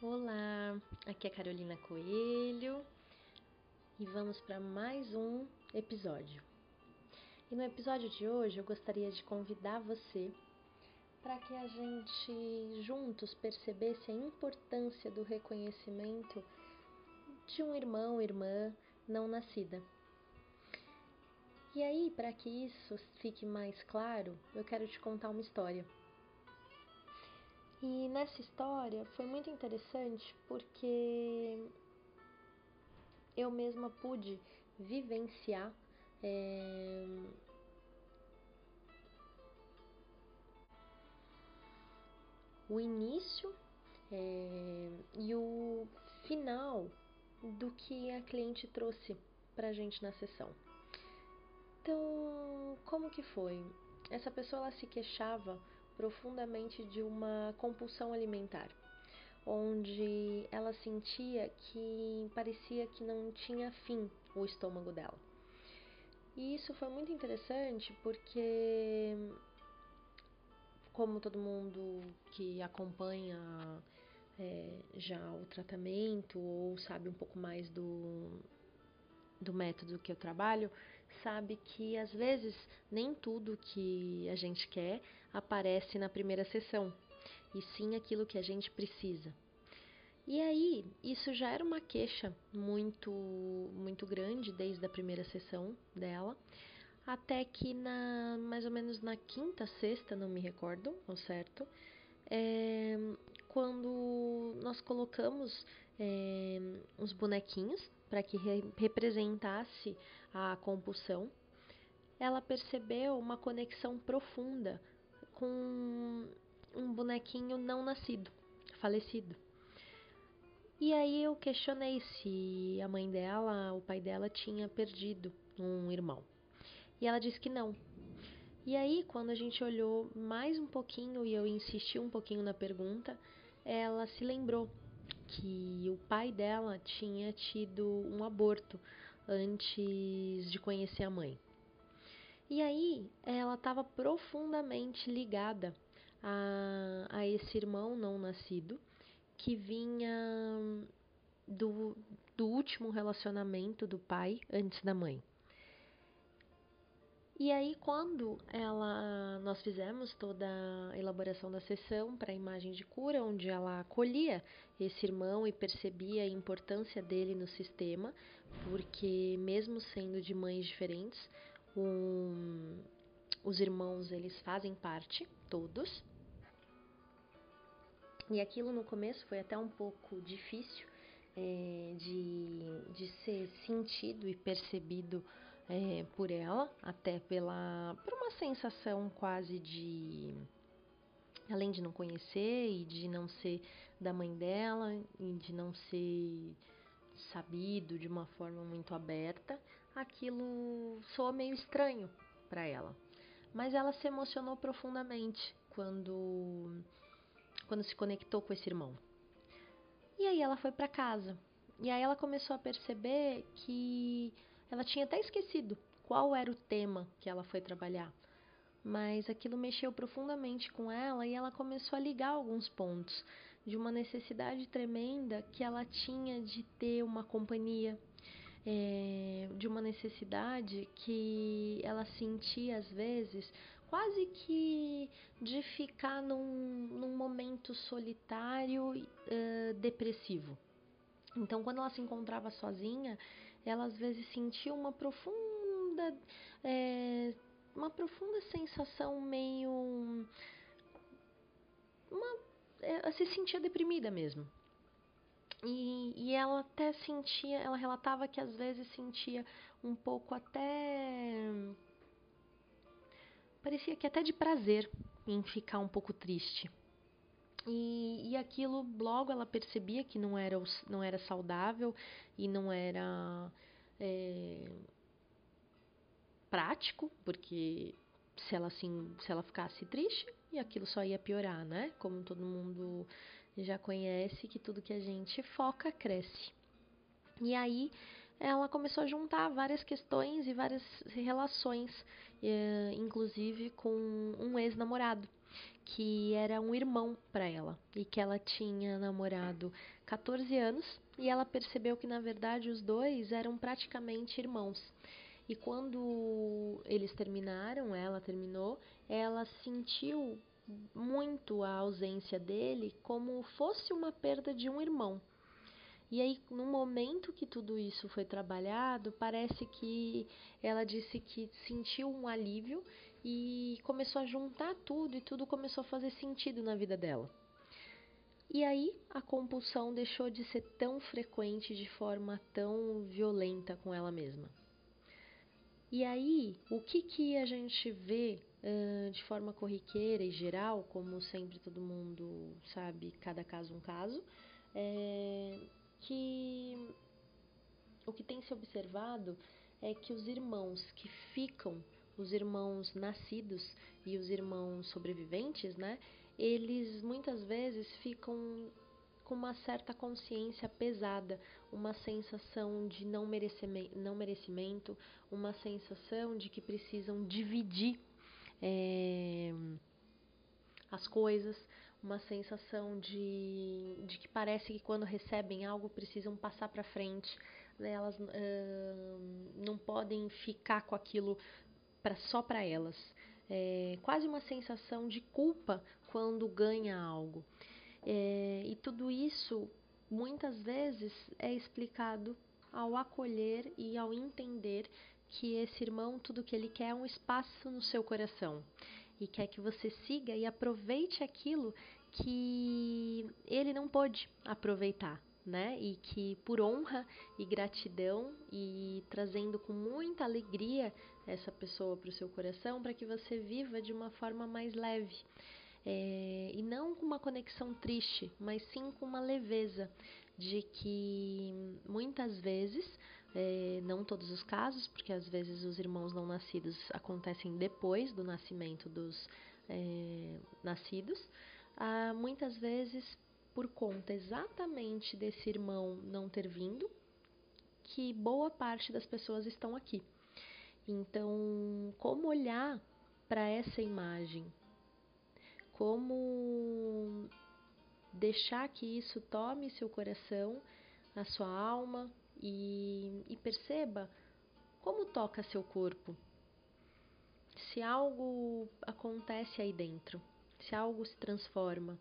Olá, aqui é Carolina Coelho e vamos para mais um episódio. E no episódio de hoje eu gostaria de convidar você para que a gente juntos percebesse a importância do reconhecimento de um irmão, irmã não nascida. E aí, para que isso fique mais claro, eu quero te contar uma história. E nessa história foi muito interessante porque eu mesma pude vivenciar é, o início é, e o final do que a cliente trouxe para a gente na sessão. Então, como que foi? Essa pessoa ela se queixava profundamente de uma compulsão alimentar, onde ela sentia que parecia que não tinha fim o estômago dela. E isso foi muito interessante porque, como todo mundo que acompanha é, já o tratamento ou sabe um pouco mais do, do método que eu trabalho, sabe que às vezes nem tudo que a gente quer aparece na primeira sessão, e sim aquilo que a gente precisa. E aí, isso já era uma queixa muito muito grande desde a primeira sessão dela, até que na mais ou menos na quinta, sexta, não me recordo ao certo, é, quando nós colocamos é, uns bonequinhos para que re representasse a compulsão, ela percebeu uma conexão profunda com um bonequinho não nascido, falecido. E aí eu questionei se a mãe dela, o pai dela tinha perdido um irmão. E ela disse que não. E aí, quando a gente olhou mais um pouquinho e eu insisti um pouquinho na pergunta, ela se lembrou que o pai dela tinha tido um aborto antes de conhecer a mãe. E aí ela estava profundamente ligada a, a esse irmão não nascido que vinha do, do último relacionamento do pai antes da mãe. E aí, quando ela, nós fizemos toda a elaboração da sessão para a imagem de cura, onde ela acolhia esse irmão e percebia a importância dele no sistema, porque mesmo sendo de mães diferentes, os irmãos eles fazem parte, todos. E aquilo no começo foi até um pouco difícil é, de, de ser sentido e percebido é, por ela, até pela por uma sensação quase de além de não conhecer e de não ser da mãe dela e de não ser sabido de uma forma muito aberta, aquilo soa meio estranho para ela. Mas ela se emocionou profundamente quando quando se conectou com esse irmão. E aí ela foi para casa. E aí ela começou a perceber que ela tinha até esquecido qual era o tema que ela foi trabalhar, mas aquilo mexeu profundamente com ela e ela começou a ligar alguns pontos de uma necessidade tremenda que ela tinha de ter uma companhia, é, de uma necessidade que ela sentia às vezes quase que de ficar num, num momento solitário, uh, depressivo. Então, quando ela se encontrava sozinha, ela às vezes sentia uma profunda é, uma profunda sensação meio uma, é, se sentia deprimida mesmo e, e ela até sentia ela relatava que às vezes sentia um pouco até parecia que até de prazer em ficar um pouco triste e, e aquilo logo ela percebia que não era, não era saudável e não era é, prático, porque se ela assim, se ela ficasse triste, e aquilo só ia piorar, né? Como todo mundo já conhece que tudo que a gente foca cresce. E aí ela começou a juntar várias questões e várias relações, é, inclusive com um ex-namorado que era um irmão para ela e que ela tinha namorado 14 anos e ela percebeu que na verdade os dois eram praticamente irmãos. E quando eles terminaram, ela terminou, ela sentiu muito a ausência dele como fosse uma perda de um irmão. E aí, no momento que tudo isso foi trabalhado, parece que ela disse que sentiu um alívio e começou a juntar tudo e tudo começou a fazer sentido na vida dela. E aí a compulsão deixou de ser tão frequente de forma tão violenta com ela mesma. E aí, o que, que a gente vê de forma corriqueira e geral, como sempre todo mundo sabe, cada caso um caso, é que o que tem se observado é que os irmãos que ficam, os irmãos nascidos e os irmãos sobreviventes, né, eles muitas vezes ficam com uma certa consciência pesada, uma sensação de não merecimento, não merecimento uma sensação de que precisam dividir é, as coisas, uma sensação de, de que parece que quando recebem algo precisam passar para frente, né? elas não podem ficar com aquilo pra, só para elas. É quase uma sensação de culpa quando ganha algo. É, e tudo isso muitas vezes é explicado ao acolher e ao entender que esse irmão tudo que ele quer é um espaço no seu coração e quer que você siga e aproveite aquilo que ele não pôde aproveitar, né? E que por honra e gratidão e trazendo com muita alegria essa pessoa para o seu coração, para que você viva de uma forma mais leve. É, e não com uma conexão triste, mas sim com uma leveza de que muitas vezes é, não todos os casos, porque às vezes os irmãos não nascidos acontecem depois do nascimento dos é, nascidos, ah, muitas vezes por conta exatamente desse irmão não ter vindo, que boa parte das pessoas estão aqui. Então, como olhar para essa imagem? Como deixar que isso tome seu coração, a sua alma, e, e perceba como toca seu corpo. Se algo acontece aí dentro, se algo se transforma.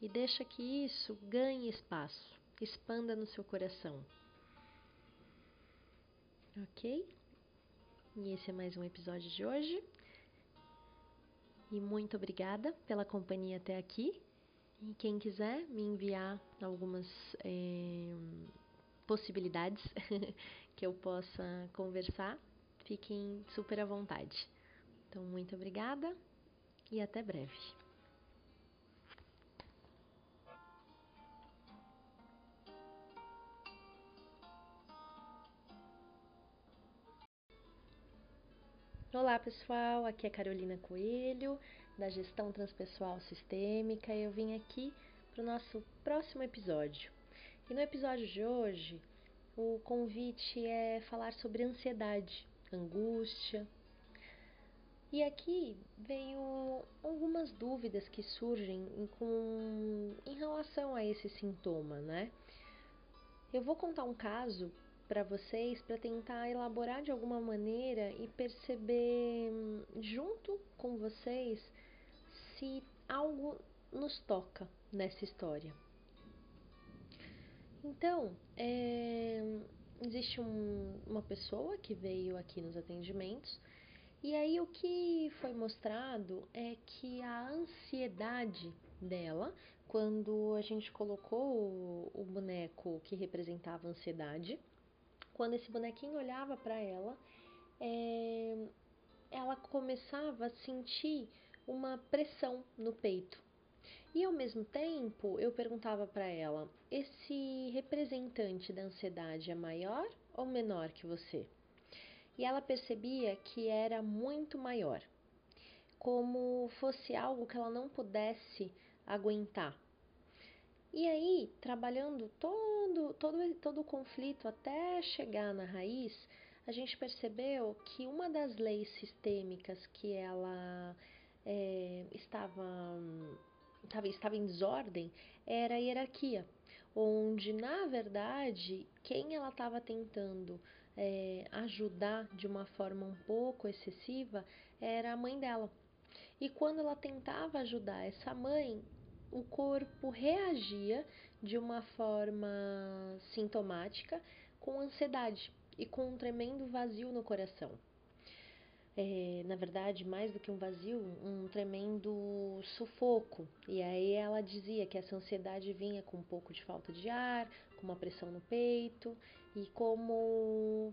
E deixa que isso ganhe espaço, expanda no seu coração. Ok? E esse é mais um episódio de hoje. E muito obrigada pela companhia até aqui. E quem quiser me enviar algumas é, possibilidades que eu possa conversar, fiquem super à vontade. Então, muito obrigada e até breve. Olá pessoal, aqui é Carolina Coelho da gestão transpessoal sistêmica. Eu vim aqui para o nosso próximo episódio. E no episódio de hoje, o convite é falar sobre ansiedade, angústia. E aqui venho algumas dúvidas que surgem com, em relação a esse sintoma, né? Eu vou contar um caso para vocês para tentar elaborar de alguma maneira e perceber junto com vocês se algo nos toca nessa história. Então, é, existe um, uma pessoa que veio aqui nos atendimentos e aí o que foi mostrado é que a ansiedade dela, quando a gente colocou o, o boneco que representava a ansiedade, quando esse bonequinho olhava para ela, é, ela começava a sentir uma pressão no peito. E ao mesmo tempo, eu perguntava para ela: esse representante da ansiedade é maior ou menor que você? E ela percebia que era muito maior, como fosse algo que ela não pudesse aguentar. E aí, trabalhando todo, todo, todo o conflito até chegar na raiz, a gente percebeu que uma das leis sistêmicas que ela é, estava, estava, estava em desordem era a hierarquia, onde na verdade quem ela estava tentando é, ajudar de uma forma um pouco excessiva era a mãe dela. E quando ela tentava ajudar essa mãe, o corpo reagia de uma forma sintomática com ansiedade e com um tremendo vazio no coração. É, na verdade, mais do que um vazio, um tremendo sufoco. E aí ela dizia que essa ansiedade vinha com um pouco de falta de ar, com uma pressão no peito e como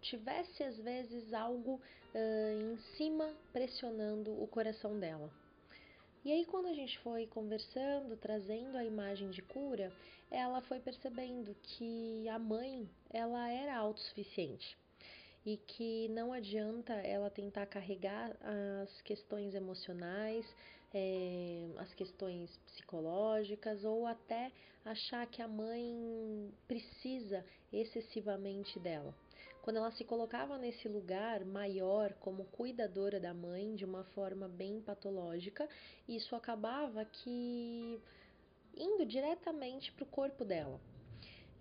tivesse às vezes algo uh, em cima pressionando o coração dela. E aí, quando a gente foi conversando, trazendo a imagem de cura, ela foi percebendo que a mãe ela era autossuficiente e que não adianta ela tentar carregar as questões emocionais, é, as questões psicológicas ou até achar que a mãe precisa excessivamente dela. Quando ela se colocava nesse lugar maior como cuidadora da mãe de uma forma bem patológica, isso acabava que indo diretamente para o corpo dela.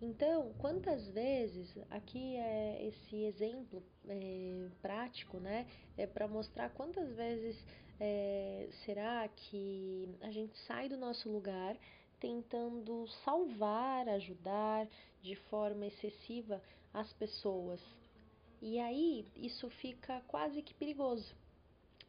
Então, quantas vezes, aqui é esse exemplo é, prático, né? É para mostrar quantas vezes é, será que a gente sai do nosso lugar tentando salvar, ajudar de forma excessiva as pessoas. E aí isso fica quase que perigoso,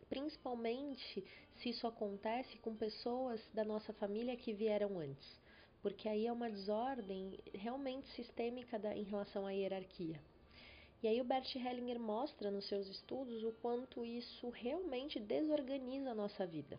principalmente se isso acontece com pessoas da nossa família que vieram antes porque aí é uma desordem realmente sistêmica da, em relação à hierarquia. E aí o Bert Hellinger mostra nos seus estudos o quanto isso realmente desorganiza a nossa vida.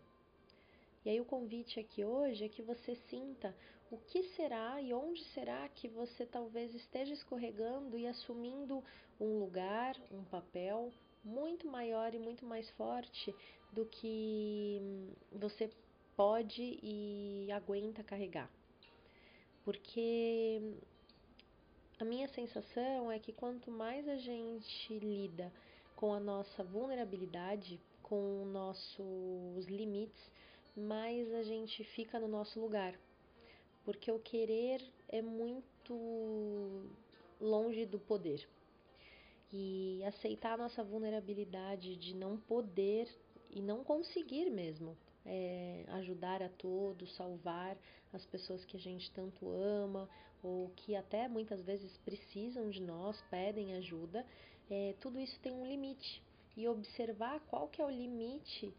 E aí o convite aqui hoje é que você sinta o que será e onde será que você talvez esteja escorregando e assumindo um lugar, um papel muito maior e muito mais forte do que você pode e aguenta carregar porque a minha sensação é que quanto mais a gente lida com a nossa vulnerabilidade, com nossos limites, mais a gente fica no nosso lugar. Porque o querer é muito longe do poder. E aceitar a nossa vulnerabilidade de não poder e não conseguir mesmo é, ajudar a todos, salvar as pessoas que a gente tanto ama ou que até muitas vezes precisam de nós, pedem ajuda, é, tudo isso tem um limite. E observar qual que é o limite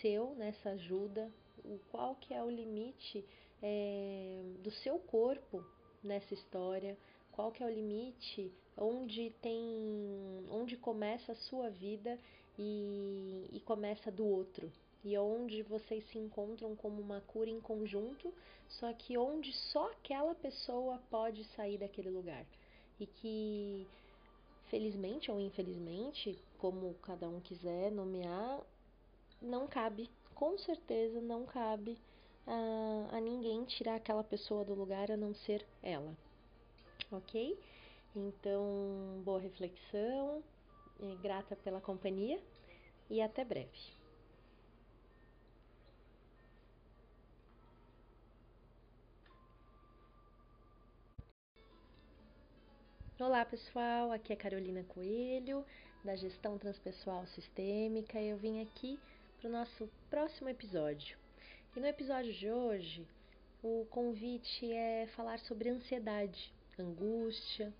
seu nessa ajuda, o qual que é o limite é, do seu corpo nessa história, qual que é o limite onde tem onde começa a sua vida e, e começa do outro e onde vocês se encontram como uma cura em conjunto, só que onde só aquela pessoa pode sair daquele lugar. E que, felizmente ou infelizmente, como cada um quiser nomear, não cabe, com certeza não cabe a, a ninguém tirar aquela pessoa do lugar a não ser ela. Ok? Então, boa reflexão, grata pela companhia e até breve. Olá pessoal, aqui é Carolina Coelho, da Gestão Transpessoal Sistêmica, e eu vim aqui para o nosso próximo episódio. E no episódio de hoje, o convite é falar sobre ansiedade, angústia.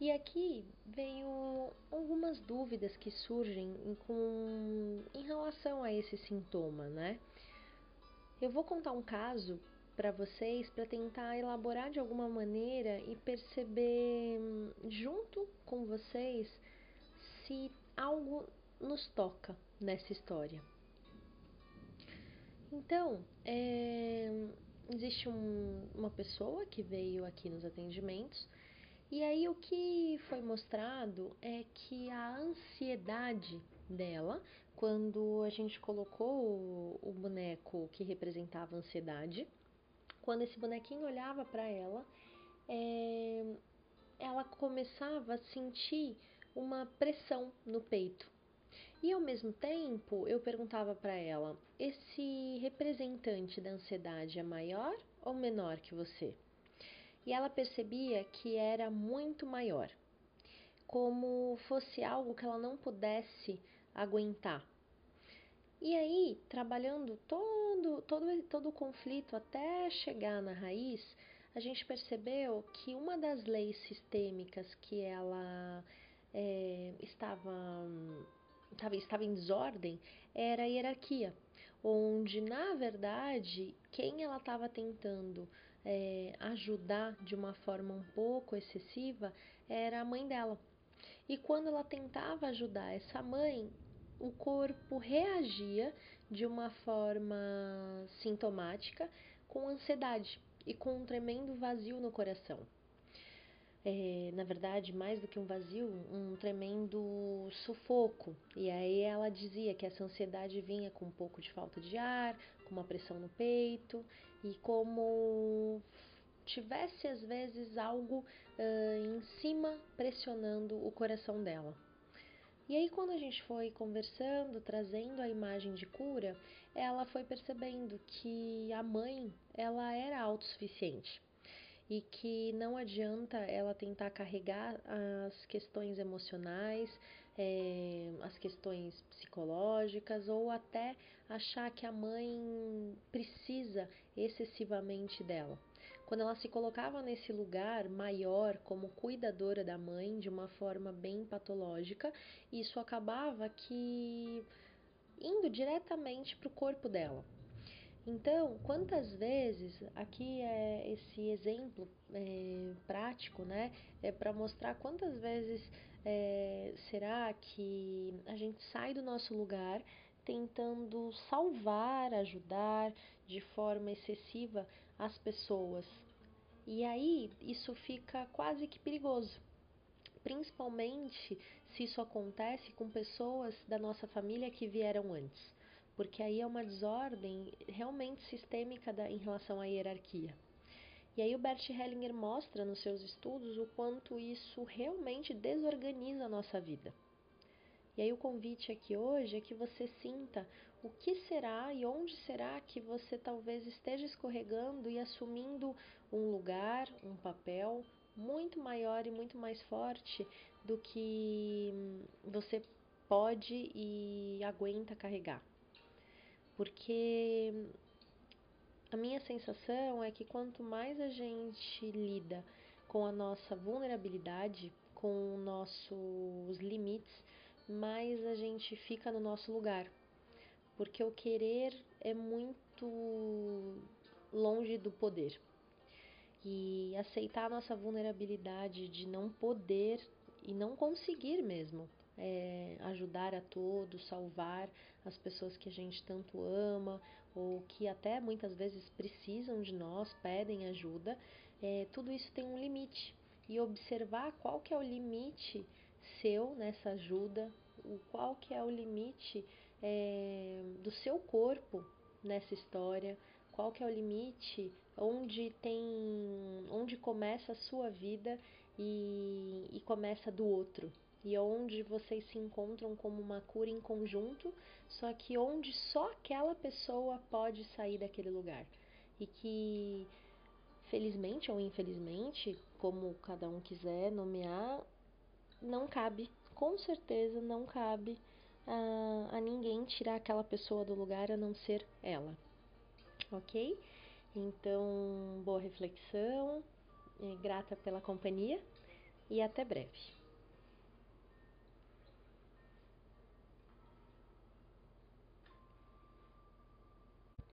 E aqui veio algumas dúvidas que surgem em, com, em relação a esse sintoma, né? Eu vou contar um caso para vocês para tentar elaborar de alguma maneira e perceber junto com vocês se algo nos toca nessa história. Então, é, existe um, uma pessoa que veio aqui nos atendimentos e aí o que foi mostrado é que a ansiedade dela, quando a gente colocou o, o boneco que representava a ansiedade, quando esse bonequinho olhava para ela, é, ela começava a sentir uma pressão no peito. E ao mesmo tempo, eu perguntava para ela: esse representante da ansiedade é maior ou menor que você? E ela percebia que era muito maior, como fosse algo que ela não pudesse aguentar. E aí, trabalhando todo, todo, todo o conflito até chegar na raiz, a gente percebeu que uma das leis sistêmicas que ela é, estava, estava, estava em desordem era a hierarquia, onde na verdade quem ela estava tentando é, ajudar de uma forma um pouco excessiva era a mãe dela. E quando ela tentava ajudar essa mãe, o corpo reagia de uma forma sintomática com ansiedade e com um tremendo vazio no coração. É, na verdade, mais do que um vazio, um tremendo sufoco. E aí ela dizia que essa ansiedade vinha com um pouco de falta de ar, com uma pressão no peito e como tivesse às vezes algo uh, em cima pressionando o coração dela. E aí, quando a gente foi conversando, trazendo a imagem de cura, ela foi percebendo que a mãe ela era autossuficiente e que não adianta ela tentar carregar as questões emocionais, é, as questões psicológicas ou até achar que a mãe precisa excessivamente dela. Quando ela se colocava nesse lugar maior como cuidadora da mãe de uma forma bem patológica, isso acabava que indo diretamente para o corpo dela. Então, quantas vezes aqui é esse exemplo é, prático, né? É para mostrar quantas vezes é, será que a gente sai do nosso lugar tentando salvar, ajudar de forma excessiva as pessoas. E aí isso fica quase que perigoso, principalmente se isso acontece com pessoas da nossa família que vieram antes, porque aí é uma desordem realmente sistêmica da, em relação à hierarquia. E aí o Bert Hellinger mostra nos seus estudos o quanto isso realmente desorganiza a nossa vida. E aí o convite aqui hoje é que você sinta o que será e onde será que você talvez esteja escorregando e assumindo um lugar, um papel muito maior e muito mais forte do que você pode e aguenta carregar. Porque a minha sensação é que quanto mais a gente lida com a nossa vulnerabilidade, com nossos limites, mais a gente fica no nosso lugar. Porque o querer é muito longe do poder. E aceitar a nossa vulnerabilidade de não poder e não conseguir mesmo é, ajudar a todos, salvar as pessoas que a gente tanto ama ou que até muitas vezes precisam de nós, pedem ajuda, é, tudo isso tem um limite. E observar qual que é o limite seu nessa ajuda, o qual que é o limite é, do seu corpo nessa história, qual que é o limite, onde tem, onde começa a sua vida e, e começa do outro, e onde vocês se encontram como uma cura em conjunto, só que onde só aquela pessoa pode sair daquele lugar? E que felizmente ou infelizmente, como cada um quiser nomear, não cabe, com certeza não cabe a, a ninguém tirar aquela pessoa do lugar a não ser ela. Ok? Então, boa reflexão, grata pela companhia e até breve.